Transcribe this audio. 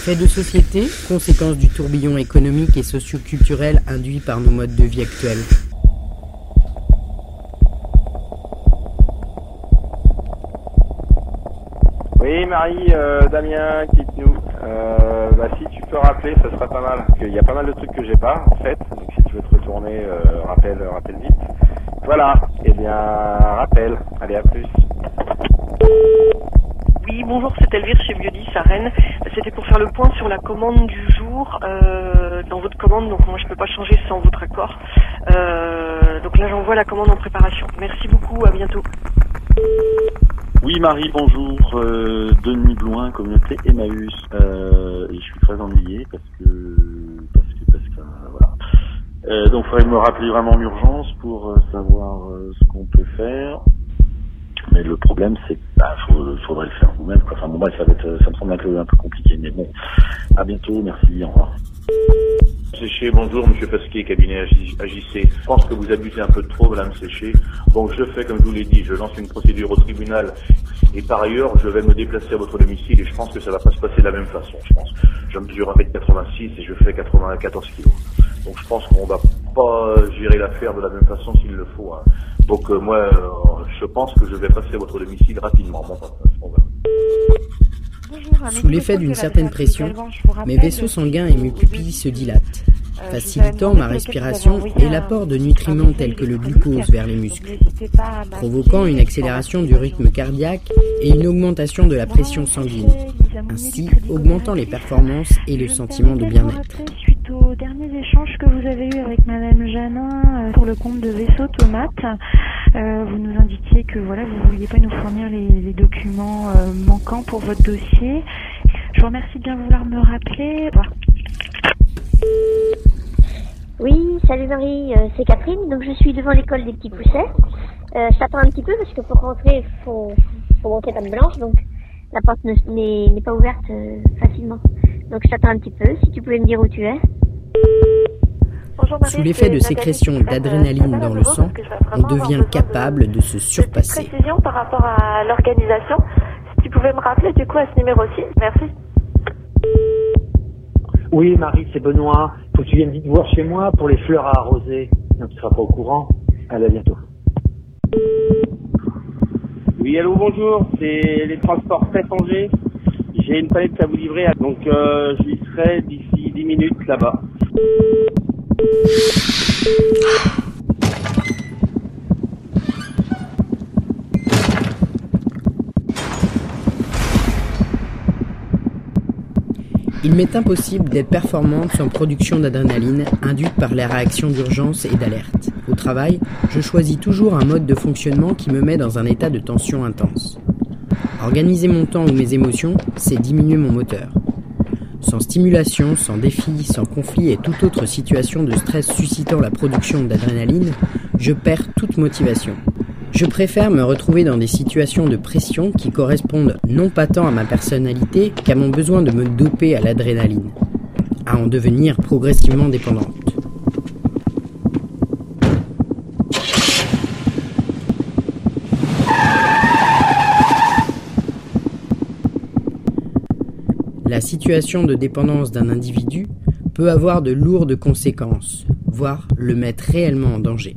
Fait de société, conséquence du tourbillon économique et socio-culturel induit par nos modes de vie actuels. Oui, Marie, euh, Damien, quitte-nous. Euh, bah, si tu peux rappeler, ça serait pas mal. Il y a pas mal de trucs que j'ai pas, en fait. Donc si tu veux te retourner, euh, rappelle, rappelle vite. Voilà. Eh bien, rappelle. Allez, à plus. Oui, bonjour, c'est Elvire chez Biodis à Rennes. C'était pour faire le point sur la commande du jour. Euh, dans votre commande, donc moi je peux pas changer sans votre accord. Euh, donc là j'envoie la commande en préparation. Merci beaucoup, à bientôt. Oui Marie, bonjour. Euh, Denis Blouin, communauté Emmaüs. Et je suis très ennuyé parce que parce que parce que voilà. Donc il faudrait me rappeler vraiment en urgence pour savoir ce qu'on peut faire. Mais le problème c'est que bah, faudrait le faire vous-même. Enfin bon bref, ça être ça me semble un peu compliqué. Mais bon, à bientôt, merci, au revoir. Séché, bonjour, monsieur Pasquier, cabinet AJ- AJC. Je pense que vous abusez un peu trop, madame Séché. Donc je fais comme je vous l'ai dit, je lance une procédure au tribunal et par ailleurs, je vais me déplacer à votre domicile et je pense que ça va pas se passer de la même façon, je pense. Je mesure 1m86 et je fais 94 kilos. Donc je pense qu'on va pas gérer l'affaire de la même façon s'il le faut. hein. Donc euh, moi, euh, je pense que je vais passer à votre domicile rapidement. Bon, enfin, bon, voilà. Sous l'effet d'une certaine pression, mes vaisseaux sanguins et mes pupilles se dilatent, facilitant ma respiration et l'apport de nutriments tels que le glucose vers les muscles, provoquant une accélération du rythme cardiaque et une augmentation de la pression sanguine, ainsi augmentant les performances et le sentiment de bien-être. Suite aux derniers échanges que vous avez eus Janin euh, pour le compte de Vaisseau Tomate, euh, vous nous indiquiez que voilà, vous ne vouliez pas nous fournir les, documents euh, manquants pour votre dossier. Je vous remercie de bien vouloir me rappeler. Oui, salut Marie, euh, c'est Catherine. Donc je suis devant l'école des petits poussets. Euh, je t'attends un petit peu parce que pour rentrer, faut, faut montrer patte blanche, donc la porte ne- n'est pas ouverte euh, facilement. Donc je t'attends un petit peu. Si tu pouvais me dire où tu es. Sous l'effet de sécrétion d'adrénaline dans le sang, on devient capable de se surpasser. précision par rapport à l'organisation. Si tu pouvais me rappeler du coup à ce numéro-ci, merci. Oui, Marie, c'est Benoît. Faut que tu viennes vite voir chez moi pour les fleurs à arroser. Donc, tu seras pas au courant. Allez, à bientôt. Oui, allô, bonjour. C'est les transports très Angers. J'ai une palette à vous livrer, donc euh, j'y serai d'ici 10 minutes là-bas. Il m'est impossible d'être performante sans production d'adrénaline induite par les réactions d'urgence et d'alerte. Au travail, je choisis toujours un mode de fonctionnement qui me met dans un état de tension intense. Organiser mon temps ou mes émotions, c'est diminuer mon moteur. Sans stimulation, sans défi, sans conflit et toute autre situation de stress suscitant la production d'adrénaline, je perds toute motivation. Je préfère me retrouver dans des situations de pression qui correspondent non pas tant à ma personnalité qu'à mon besoin de me doper à l'adrénaline, à en devenir progressivement dépendante. La situation de dépendance d'un individu peut avoir de lourdes conséquences, voire le mettre réellement en danger.